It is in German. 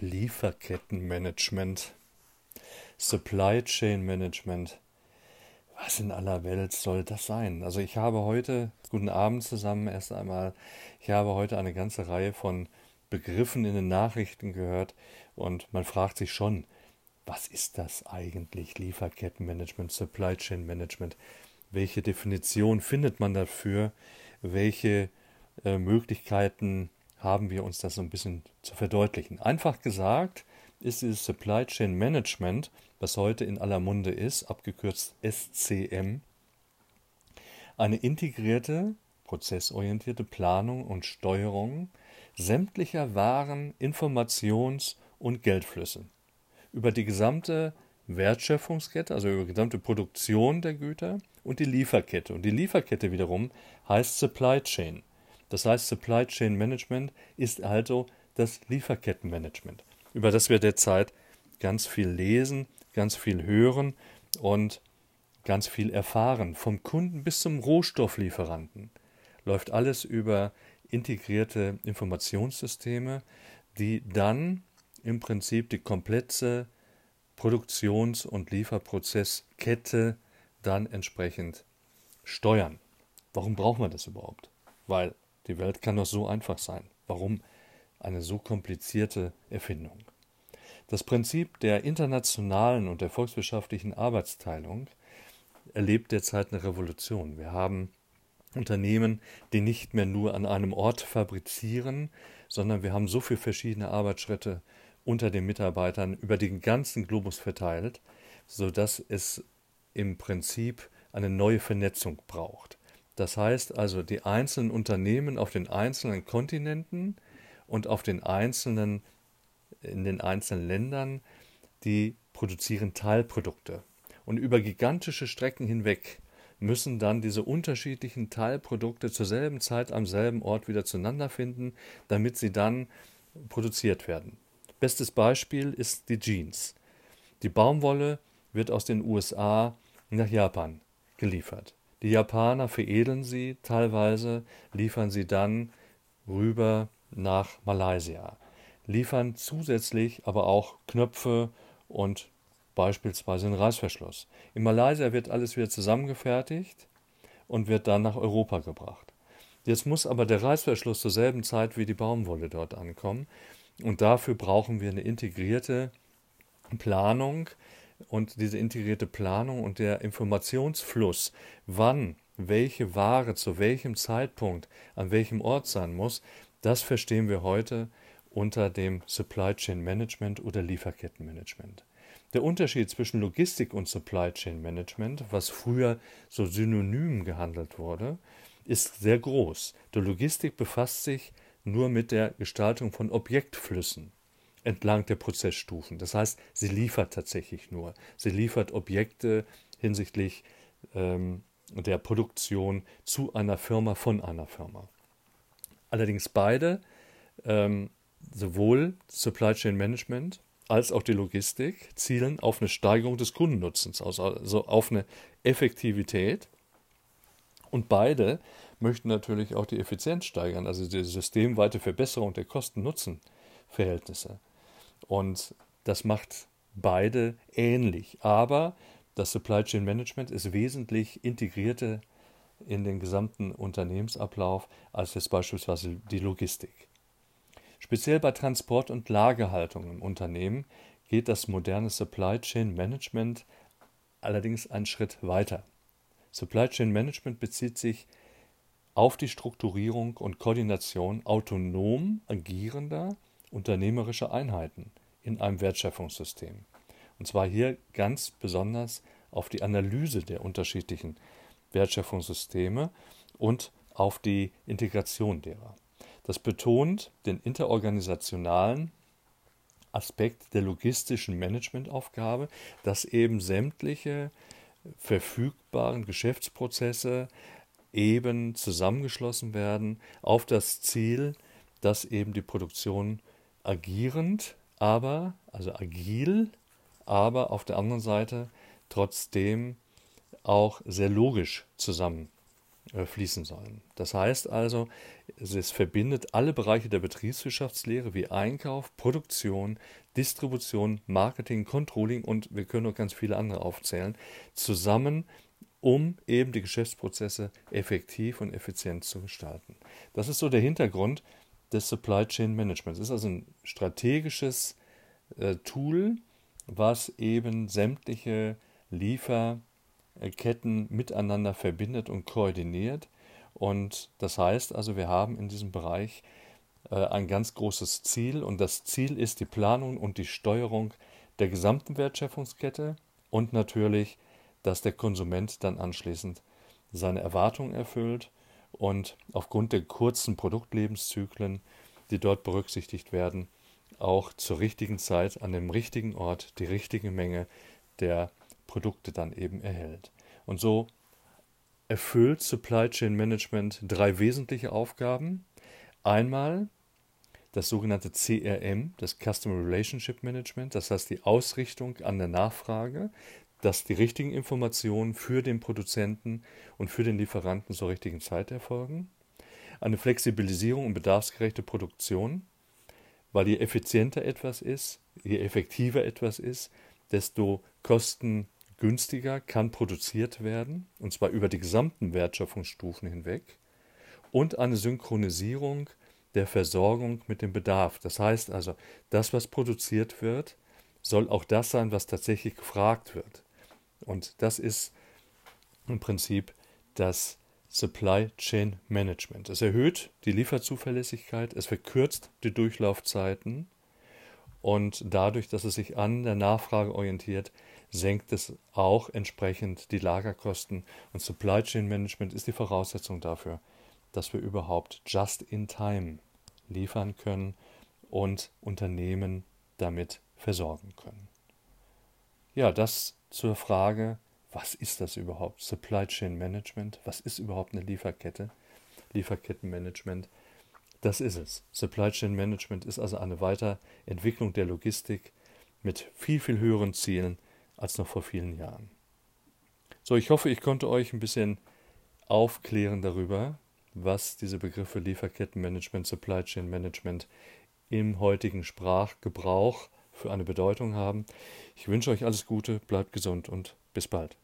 Lieferkettenmanagement, Supply Chain Management. Was in aller Welt soll das sein? Also ich habe heute, guten Abend zusammen erst einmal, ich habe heute eine ganze Reihe von Begriffen in den Nachrichten gehört und man fragt sich schon, was ist das eigentlich? Lieferkettenmanagement, Supply Chain Management. Welche Definition findet man dafür? Welche äh, Möglichkeiten haben wir uns das so ein bisschen zu verdeutlichen. Einfach gesagt ist dieses Supply Chain Management, was heute in aller Munde ist, abgekürzt SCM, eine integrierte, prozessorientierte Planung und Steuerung sämtlicher Waren, Informations- und Geldflüsse über die gesamte Wertschöpfungskette, also über die gesamte Produktion der Güter und die Lieferkette. Und die Lieferkette wiederum heißt Supply Chain. Das heißt, Supply Chain Management ist also das Lieferkettenmanagement, über das wir derzeit ganz viel lesen, ganz viel hören und ganz viel erfahren. Vom Kunden bis zum Rohstofflieferanten läuft alles über integrierte Informationssysteme, die dann im Prinzip die komplette Produktions- und Lieferprozesskette dann entsprechend steuern. Warum braucht man das überhaupt? Weil die Welt kann doch so einfach sein. Warum eine so komplizierte Erfindung? Das Prinzip der internationalen und der volkswirtschaftlichen Arbeitsteilung erlebt derzeit eine Revolution. Wir haben Unternehmen, die nicht mehr nur an einem Ort fabrizieren, sondern wir haben so viele verschiedene Arbeitsschritte unter den Mitarbeitern über den ganzen Globus verteilt, sodass es im Prinzip eine neue Vernetzung braucht. Das heißt also, die einzelnen Unternehmen auf den einzelnen Kontinenten und auf den einzelnen, in den einzelnen Ländern, die produzieren Teilprodukte. Und über gigantische Strecken hinweg müssen dann diese unterschiedlichen Teilprodukte zur selben Zeit am selben Ort wieder zueinander finden, damit sie dann produziert werden. Bestes Beispiel ist die Jeans. Die Baumwolle wird aus den USA nach Japan geliefert. Die Japaner veredeln sie, teilweise liefern sie dann rüber nach Malaysia, liefern zusätzlich aber auch Knöpfe und beispielsweise einen Reißverschluss. In Malaysia wird alles wieder zusammengefertigt und wird dann nach Europa gebracht. Jetzt muss aber der Reißverschluss zur selben Zeit wie die Baumwolle dort ankommen und dafür brauchen wir eine integrierte Planung, und diese integrierte Planung und der Informationsfluss, wann welche Ware zu welchem Zeitpunkt an welchem Ort sein muss, das verstehen wir heute unter dem Supply Chain Management oder Lieferkettenmanagement. Der Unterschied zwischen Logistik und Supply Chain Management, was früher so synonym gehandelt wurde, ist sehr groß. Die Logistik befasst sich nur mit der Gestaltung von Objektflüssen entlang der Prozessstufen. Das heißt, sie liefert tatsächlich nur. Sie liefert Objekte hinsichtlich ähm, der Produktion zu einer Firma von einer Firma. Allerdings beide, ähm, sowohl Supply Chain Management als auch die Logistik, zielen auf eine Steigerung des Kundennutzens, also auf eine Effektivität. Und beide möchten natürlich auch die Effizienz steigern, also die systemweite Verbesserung der Kosten-Nutzen-Verhältnisse. Und das macht beide ähnlich. Aber das Supply Chain Management ist wesentlich integrierter in den gesamten Unternehmensablauf als jetzt beispielsweise die Logistik. Speziell bei Transport- und Lagerhaltung im Unternehmen geht das moderne Supply Chain Management allerdings einen Schritt weiter. Supply Chain Management bezieht sich auf die Strukturierung und Koordination autonom agierender unternehmerische Einheiten in einem Wertschöpfungssystem. Und zwar hier ganz besonders auf die Analyse der unterschiedlichen Wertschöpfungssysteme und auf die Integration derer. Das betont den interorganisationalen Aspekt der logistischen Managementaufgabe, dass eben sämtliche verfügbaren Geschäftsprozesse eben zusammengeschlossen werden auf das Ziel, dass eben die Produktion agierend, aber, also agil, aber auf der anderen Seite trotzdem auch sehr logisch zusammenfließen äh, sollen. Das heißt also, es verbindet alle Bereiche der Betriebswirtschaftslehre wie Einkauf, Produktion, Distribution, Marketing, Controlling und wir können noch ganz viele andere aufzählen, zusammen, um eben die Geschäftsprozesse effektiv und effizient zu gestalten. Das ist so der Hintergrund des Supply Chain Managements. Es ist also ein strategisches äh, Tool, was eben sämtliche Lieferketten miteinander verbindet und koordiniert. Und das heißt also, wir haben in diesem Bereich äh, ein ganz großes Ziel und das Ziel ist die Planung und die Steuerung der gesamten Wertschöpfungskette und natürlich, dass der Konsument dann anschließend seine Erwartungen erfüllt und aufgrund der kurzen Produktlebenszyklen, die dort berücksichtigt werden, auch zur richtigen Zeit an dem richtigen Ort die richtige Menge der Produkte dann eben erhält. Und so erfüllt Supply Chain Management drei wesentliche Aufgaben. Einmal das sogenannte CRM, das Customer Relationship Management, das heißt die Ausrichtung an der Nachfrage, dass die richtigen Informationen für den Produzenten und für den Lieferanten zur richtigen Zeit erfolgen. Eine Flexibilisierung und bedarfsgerechte Produktion, weil je effizienter etwas ist, je effektiver etwas ist, desto kostengünstiger kann produziert werden, und zwar über die gesamten Wertschöpfungsstufen hinweg. Und eine Synchronisierung der Versorgung mit dem Bedarf. Das heißt also, das, was produziert wird, soll auch das sein, was tatsächlich gefragt wird. Und das ist im Prinzip das Supply Chain Management. Es erhöht die Lieferzuverlässigkeit, es verkürzt die Durchlaufzeiten und dadurch, dass es sich an der Nachfrage orientiert, senkt es auch entsprechend die Lagerkosten. Und Supply Chain Management ist die Voraussetzung dafür, dass wir überhaupt just in time liefern können und Unternehmen damit versorgen können. Ja, das zur Frage, was ist das überhaupt? Supply Chain Management, was ist überhaupt eine Lieferkette? Lieferkettenmanagement, das ist es. Supply Chain Management ist also eine Weiterentwicklung der Logistik mit viel, viel höheren Zielen als noch vor vielen Jahren. So, ich hoffe, ich konnte euch ein bisschen aufklären darüber, was diese Begriffe Lieferkettenmanagement, Supply Chain Management im heutigen Sprachgebrauch für eine Bedeutung haben. Ich wünsche euch alles Gute, bleibt gesund und bis bald.